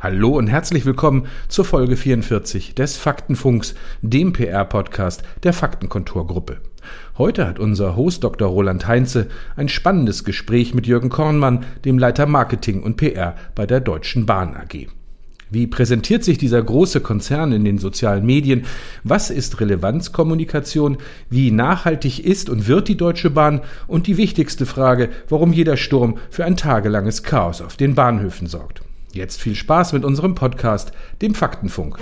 Hallo und herzlich willkommen zur Folge 44 des Faktenfunks, dem PR-Podcast der Faktenkontorgruppe. Heute hat unser Host Dr. Roland Heinze ein spannendes Gespräch mit Jürgen Kornmann, dem Leiter Marketing und PR bei der Deutschen Bahn AG. Wie präsentiert sich dieser große Konzern in den sozialen Medien? Was ist Relevanzkommunikation? Wie nachhaltig ist und wird die Deutsche Bahn? Und die wichtigste Frage, warum jeder Sturm für ein tagelanges Chaos auf den Bahnhöfen sorgt. Jetzt viel Spaß mit unserem Podcast, dem Faktenfunk.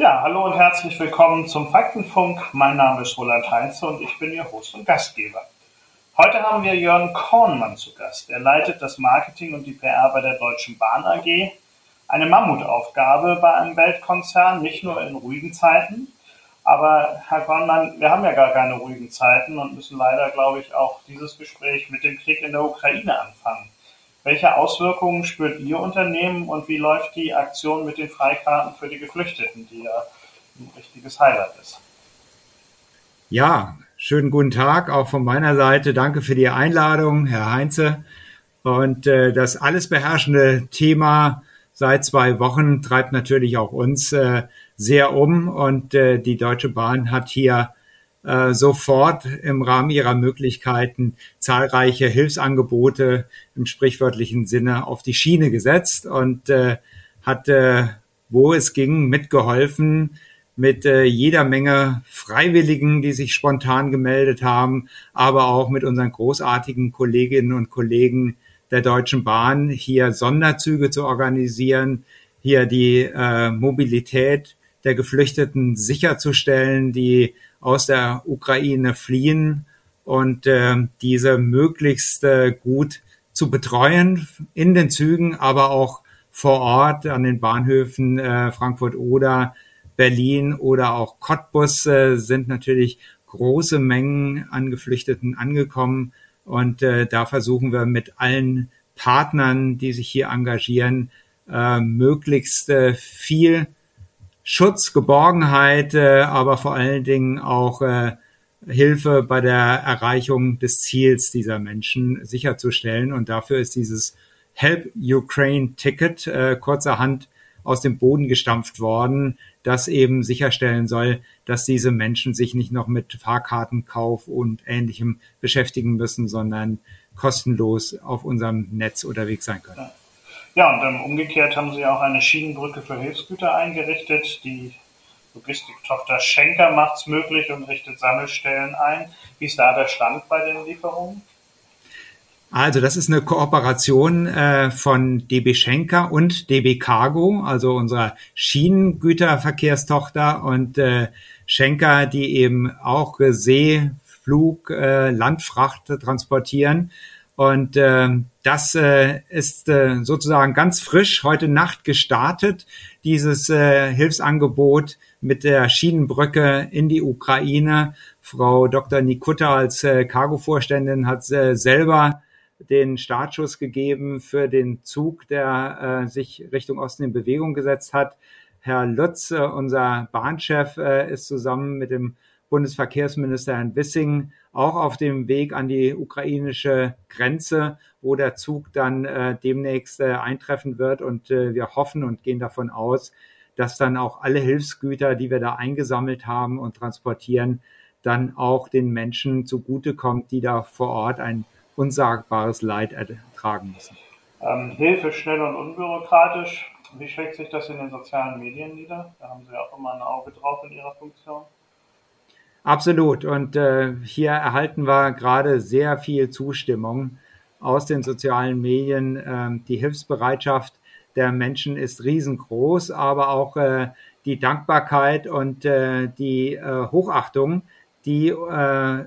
Ja, hallo und herzlich willkommen zum Faktenfunk. Mein Name ist Roland Heinze und ich bin Ihr Host und Gastgeber. Heute haben wir Jörn Kornmann zu Gast. Er leitet das Marketing und die PR bei der Deutschen Bahn AG. Eine Mammutaufgabe bei einem Weltkonzern, nicht nur in ruhigen Zeiten. Aber Herr Kornmann, wir haben ja gar keine ruhigen Zeiten und müssen leider, glaube ich, auch dieses Gespräch mit dem Krieg in der Ukraine anfangen. Welche Auswirkungen spürt Ihr Unternehmen und wie läuft die Aktion mit den Freikarten für die Geflüchteten, die ja ein richtiges Highlight ist? Ja, schönen guten Tag auch von meiner Seite. Danke für die Einladung, Herr Heinze. Und äh, das alles beherrschende Thema seit zwei Wochen treibt natürlich auch uns äh, sehr um. Und äh, die Deutsche Bahn hat hier sofort im Rahmen ihrer Möglichkeiten zahlreiche Hilfsangebote im sprichwörtlichen Sinne auf die Schiene gesetzt und äh, hat, äh, wo es ging, mitgeholfen mit äh, jeder Menge Freiwilligen, die sich spontan gemeldet haben, aber auch mit unseren großartigen Kolleginnen und Kollegen der Deutschen Bahn hier Sonderzüge zu organisieren, hier die äh, Mobilität der Geflüchteten sicherzustellen, die aus der Ukraine fliehen und äh, diese möglichst äh, gut zu betreuen in den Zügen, aber auch vor Ort an den Bahnhöfen äh, Frankfurt oder Berlin oder auch Cottbus äh, sind natürlich große Mengen an Geflüchteten angekommen. Und äh, da versuchen wir mit allen Partnern, die sich hier engagieren, äh, möglichst äh, viel Schutz, Geborgenheit, äh, aber vor allen Dingen auch äh, Hilfe bei der Erreichung des Ziels dieser Menschen sicherzustellen. Und dafür ist dieses Help Ukraine Ticket äh, kurzerhand aus dem Boden gestampft worden, das eben sicherstellen soll, dass diese Menschen sich nicht noch mit Fahrkartenkauf und Ähnlichem beschäftigen müssen, sondern kostenlos auf unserem Netz unterwegs sein können. Ja, und ähm, umgekehrt haben sie auch eine Schienenbrücke für Hilfsgüter eingerichtet. Die Logistiktochter Schenker macht es möglich und richtet Sammelstellen ein. Wie ist da der Stand bei den Lieferungen? Also das ist eine Kooperation äh, von DB Schenker und DB Cargo, also unserer Schienengüterverkehrstochter und äh, Schenker, die eben auch See, Flug, äh, Landfracht transportieren. Und äh, das äh, ist äh, sozusagen ganz frisch heute Nacht gestartet, dieses äh, Hilfsangebot mit der Schienenbrücke in die Ukraine. Frau Dr. Nikutta als äh, Cargo-Vorständin hat äh, selber den Startschuss gegeben für den Zug, der äh, sich Richtung Osten in Bewegung gesetzt hat. Herr Lutz, äh, unser Bahnchef, äh, ist zusammen mit dem Bundesverkehrsminister Herrn Wissing auch auf dem Weg an die ukrainische Grenze, wo der Zug dann äh, demnächst äh, eintreffen wird. Und äh, wir hoffen und gehen davon aus, dass dann auch alle Hilfsgüter, die wir da eingesammelt haben und transportieren, dann auch den Menschen zugutekommt, die da vor Ort ein unsagbares Leid ertragen müssen. Ähm, Hilfe schnell und unbürokratisch. Wie schlägt sich das in den sozialen Medien nieder? Da haben Sie auch immer ein Auge drauf in Ihrer Funktion. Absolut. Und äh, hier erhalten wir gerade sehr viel Zustimmung aus den sozialen Medien. Ähm, die Hilfsbereitschaft der Menschen ist riesengroß, aber auch äh, die Dankbarkeit und äh, die äh, Hochachtung, die äh,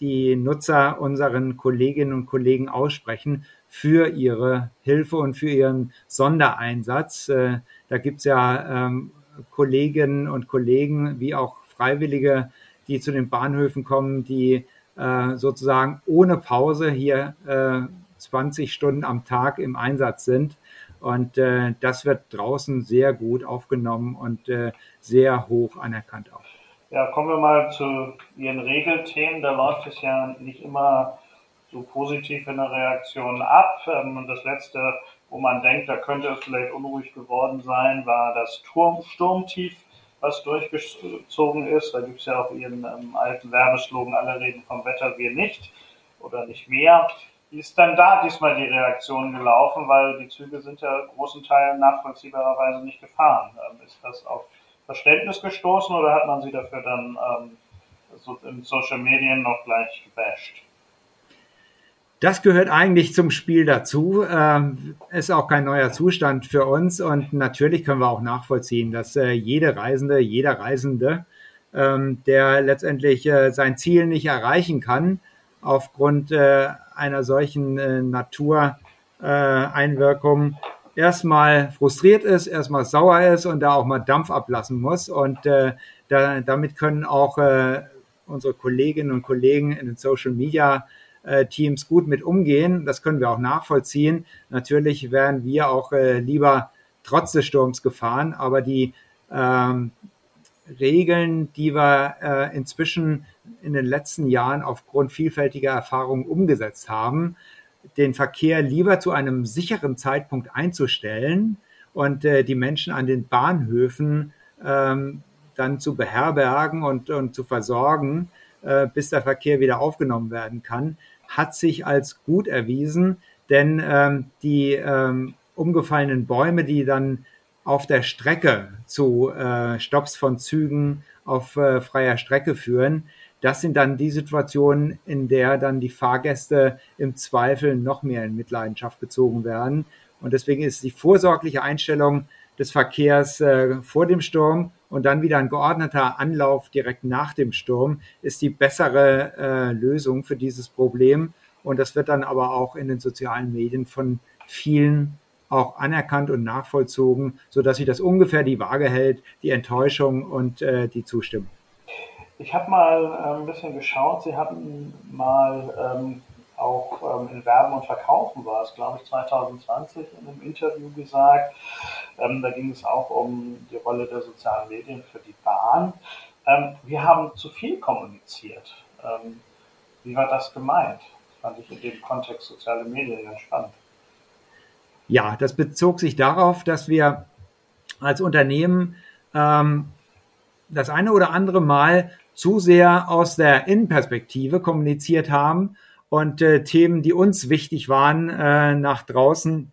die Nutzer unseren Kolleginnen und Kollegen aussprechen für ihre Hilfe und für ihren Sondereinsatz. Äh, da gibt's ja ähm, Kolleginnen und Kollegen wie auch Freiwillige, die zu den Bahnhöfen kommen, die äh, sozusagen ohne Pause hier äh, 20 Stunden am Tag im Einsatz sind. Und äh, das wird draußen sehr gut aufgenommen und äh, sehr hoch anerkannt auch. Ja, kommen wir mal zu Ihren Regelthemen. Da läuft es ja nicht immer so positiv in der Reaktion ab. Ähm, und das letzte, wo man denkt, da könnte es vielleicht unruhig geworden sein, war das Turm Sturmtief, was durchgezogen ist. Da gibt es ja auch Ihren ähm, alten Werbeslogan, alle reden vom Wetter, wir nicht oder nicht mehr. Wie ist dann da diesmal die Reaktion gelaufen? Weil die Züge sind ja großen Teilen nachvollziehbarerweise nicht gefahren. Ähm, ist das auf Verständnis gestoßen oder hat man sie dafür dann ähm, so in Social Medien noch gleich gebasht? Das gehört eigentlich zum Spiel dazu. Ähm, ist auch kein neuer Zustand für uns und natürlich können wir auch nachvollziehen, dass äh, jede Reisende, jeder Reisende, ähm, der letztendlich äh, sein Ziel nicht erreichen kann, aufgrund äh, einer solchen äh, Natureinwirkung äh, erstmal frustriert ist, erstmal sauer ist und da auch mal Dampf ablassen muss. Und äh, da, damit können auch unsere Kolleginnen und Kollegen in den Social Media äh, Teams gut mit umgehen. Das können wir auch nachvollziehen. Natürlich wären wir auch äh, lieber trotz des Sturms gefahren, aber die ähm, Regeln, die wir äh, inzwischen in den letzten Jahren aufgrund vielfältiger Erfahrungen umgesetzt haben, den Verkehr lieber zu einem sicheren Zeitpunkt einzustellen und äh, die Menschen an den Bahnhöfen ähm, dann zu beherbergen und, und zu versorgen, äh, bis der Verkehr wieder aufgenommen werden kann, hat sich als gut erwiesen, denn ähm, die ähm, umgefallenen Bäume, die dann auf der Strecke zu äh, Stops von Zügen auf äh, freier Strecke führen, das sind dann die Situationen, in der dann die Fahrgäste im Zweifel noch mehr in Mitleidenschaft gezogen werden. Und deswegen ist die vorsorgliche Einstellung des Verkehrs äh, vor dem Sturm und dann wieder ein geordneter Anlauf direkt nach dem Sturm ist die bessere äh, Lösung für dieses Problem. Und das wird dann aber auch in den sozialen Medien von vielen auch anerkannt und nachvollzogen, sodass sich das ungefähr die Waage hält, die Enttäuschung und äh, die Zustimmung. Ich habe mal äh, ein bisschen geschaut. Sie hatten mal ähm, auch ähm, in Werben und Verkaufen war es, glaube ich, 2020 in einem Interview gesagt. Ähm, da ging es auch um die Rolle der sozialen Medien für die Bahn. Ähm, wir haben zu viel kommuniziert. Ähm, wie war das gemeint? Fand ich in dem Kontext soziale Medien ganz spannend. Ja, das bezog sich darauf, dass wir als Unternehmen ähm, das eine oder andere Mal zu sehr aus der Innenperspektive kommuniziert haben und äh, Themen, die uns wichtig waren, äh, nach draußen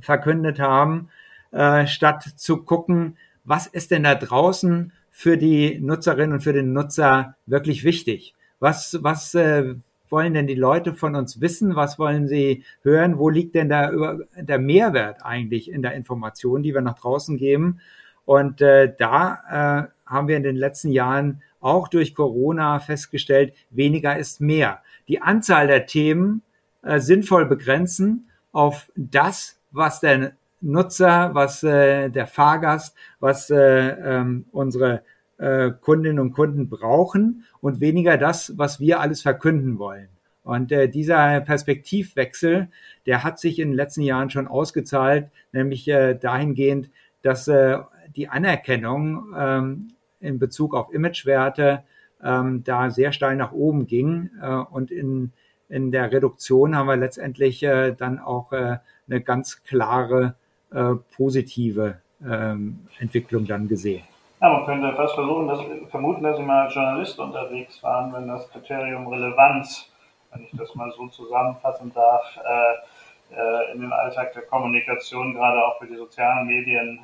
verkündet haben, äh, statt zu gucken, was ist denn da draußen für die Nutzerinnen und für den Nutzer wirklich wichtig? Was, was äh, wollen denn die Leute von uns wissen? Was wollen sie hören? Wo liegt denn der, der Mehrwert eigentlich in der Information, die wir nach draußen geben? Und äh, da äh, haben wir in den letzten Jahren auch durch Corona festgestellt, weniger ist mehr. Die Anzahl der Themen äh, sinnvoll begrenzen auf das, was der Nutzer, was äh, der Fahrgast, was äh, ähm, unsere äh, Kundinnen und Kunden brauchen und weniger das, was wir alles verkünden wollen. Und äh, dieser Perspektivwechsel, der hat sich in den letzten Jahren schon ausgezahlt, nämlich äh, dahingehend, dass äh, die Anerkennung ähm, in Bezug auf Imagewerte ähm, da sehr steil nach oben ging. Äh, und in, in der Reduktion haben wir letztendlich äh, dann auch äh, eine ganz klare äh, positive ähm, Entwicklung dann gesehen. Ja, man könnte fast versuchen, dass, vermuten, dass Sie mal als Journalist unterwegs waren, wenn das Kriterium Relevanz, wenn ich das mal so zusammenfassen darf, äh, äh, in den Alltag der Kommunikation, gerade auch für die sozialen Medien,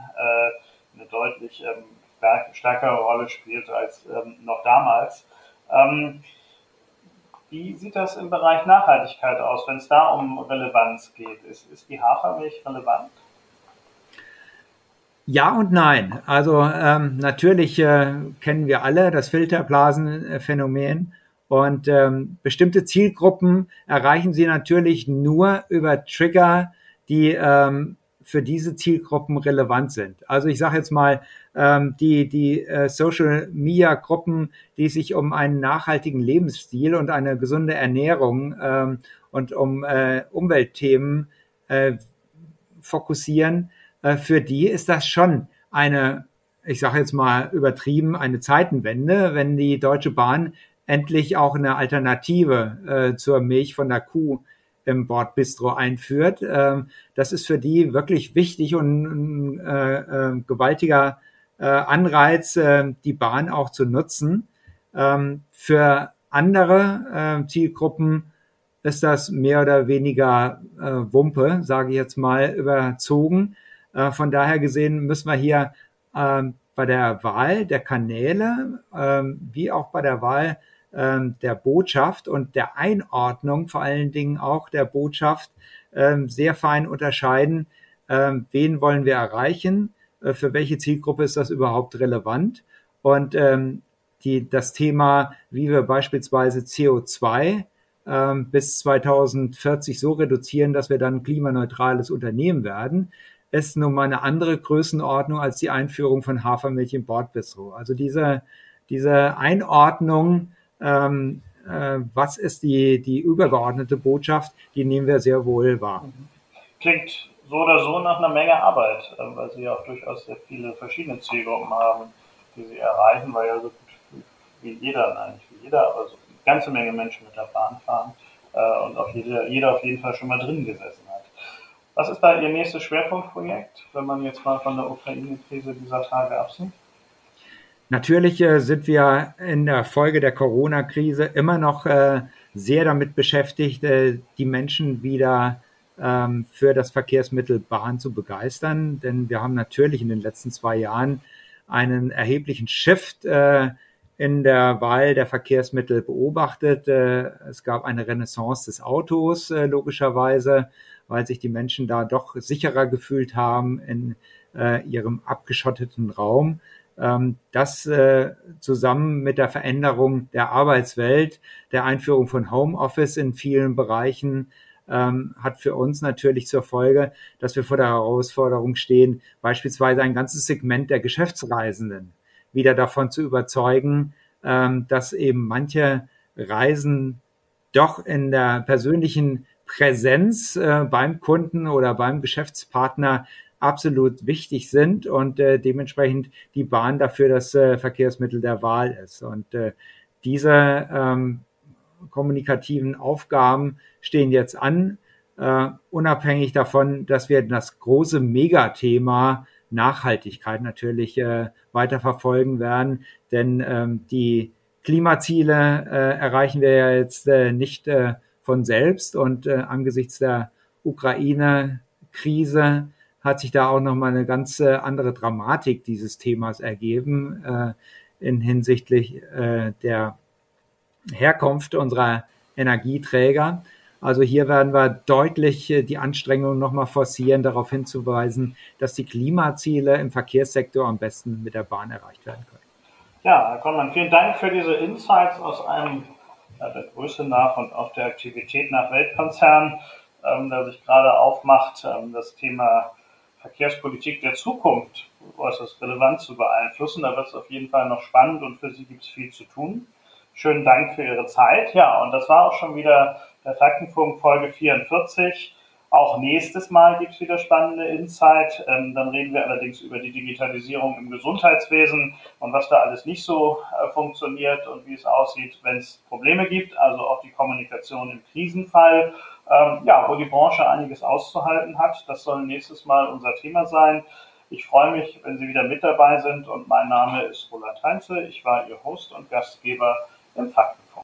eine deutlich ähm, stärkere Rolle spielt als ähm, noch damals. Ähm, wie sieht das im Bereich Nachhaltigkeit aus, wenn es da um Relevanz geht? Ist, ist die Hafermilch relevant? Ja und nein. Also ähm, natürlich äh, kennen wir alle das Filterblasenphänomen und ähm, bestimmte Zielgruppen erreichen Sie natürlich nur über Trigger, die ähm, für diese Zielgruppen relevant sind. Also ich sage jetzt mal, ähm, die, die äh, Social Media Gruppen, die sich um einen nachhaltigen Lebensstil und eine gesunde Ernährung ähm, und um äh, Umweltthemen äh, fokussieren, äh, für die ist das schon eine, ich sage jetzt mal übertrieben, eine Zeitenwende, wenn die Deutsche Bahn endlich auch eine Alternative äh, zur Milch von der Kuh im Bordbistro einführt. Ähm, das ist für die wirklich wichtig und ein äh, äh, gewaltiger äh, Anreiz, äh, die Bahn auch zu nutzen. Ähm, für andere äh, Zielgruppen ist das mehr oder weniger äh, Wumpe, sage ich jetzt mal, überzogen. Äh, von daher gesehen müssen wir hier äh, bei der Wahl der Kanäle äh, wie auch bei der Wahl äh, der Botschaft und der Einordnung vor allen Dingen auch der Botschaft äh, sehr fein unterscheiden, äh, wen wollen wir erreichen, für welche Zielgruppe ist das überhaupt relevant und ähm, die, das Thema, wie wir beispielsweise CO2 ähm, bis 2040 so reduzieren, dass wir dann ein klimaneutrales Unternehmen werden, ist nun mal eine andere Größenordnung als die Einführung von Hafermilch im Bordbistro. Also diese, diese Einordnung, ähm, äh, was ist die, die übergeordnete Botschaft, die nehmen wir sehr wohl wahr. Klingt so oder so nach einer Menge Arbeit, äh, weil Sie ja auch durchaus sehr viele verschiedene Zielgruppen haben, die Sie erreichen, weil ja so gut wie jeder, nein, nicht wie jeder, aber so eine ganze Menge Menschen mit der Bahn fahren äh, und auch jeder, jeder auf jeden Fall schon mal drin gesessen hat. Was ist da Ihr nächstes Schwerpunktprojekt, wenn man jetzt mal von der Ukraine-Krise dieser Tage absieht? Natürlich äh, sind wir in der Folge der Corona-Krise immer noch äh, sehr damit beschäftigt, äh, die Menschen wieder ähm, für das Verkehrsmittel Bahn zu begeistern. Denn wir haben natürlich in den letzten zwei Jahren einen erheblichen Shift äh, in der Wahl der Verkehrsmittel beobachtet. Äh, es gab eine Renaissance des Autos, äh, logischerweise weil sich die Menschen da doch sicherer gefühlt haben in äh, ihrem abgeschotteten Raum. Ähm, das äh, zusammen mit der Veränderung der Arbeitswelt, der Einführung von Homeoffice in vielen Bereichen, ähm, hat für uns natürlich zur Folge, dass wir vor der Herausforderung stehen, beispielsweise ein ganzes Segment der Geschäftsreisenden wieder davon zu überzeugen, ähm, dass eben manche Reisen doch in der persönlichen Präsenz äh, beim Kunden oder beim Geschäftspartner absolut wichtig sind und äh, dementsprechend die Bahn dafür das äh, Verkehrsmittel der Wahl ist. Und äh, diese ähm, kommunikativen Aufgaben stehen jetzt an, äh, unabhängig davon, dass wir das große Megathema Nachhaltigkeit natürlich äh, weiter verfolgen werden, denn ähm, die Klimaziele äh, erreichen wir ja jetzt äh, nicht äh, von selbst. Und äh, angesichts der Ukraine-Krise hat sich da auch nochmal eine ganz äh, andere Dramatik dieses Themas ergeben äh, in hinsichtlich äh, der Herkunft unserer Energieträger. Also hier werden wir deutlich äh, die Anstrengungen nochmal forcieren, darauf hinzuweisen, dass die Klimaziele im Verkehrssektor am besten mit der Bahn erreicht werden können. Ja, Herr Konmann, vielen Dank für diese Insights aus einem der Größe nach und auch der Aktivität nach Weltkonzern, ähm, der sich gerade aufmacht, ähm, das Thema Verkehrspolitik der Zukunft äußerst relevant zu beeinflussen. Da wird es auf jeden Fall noch spannend und für Sie gibt es viel zu tun. Schönen Dank für Ihre Zeit. Ja, und das war auch schon wieder der Faktenfunk Folge 44. Auch nächstes Mal gibt es wieder spannende Insight. Ähm, dann reden wir allerdings über die Digitalisierung im Gesundheitswesen und was da alles nicht so äh, funktioniert und wie es aussieht, wenn es Probleme gibt. Also auch die Kommunikation im Krisenfall. Ähm, ja, wo die Branche einiges auszuhalten hat. Das soll nächstes Mal unser Thema sein. Ich freue mich, wenn Sie wieder mit dabei sind und mein Name ist Roland Heinze. Ich war Ihr Host und Gastgeber im Faktenfunk.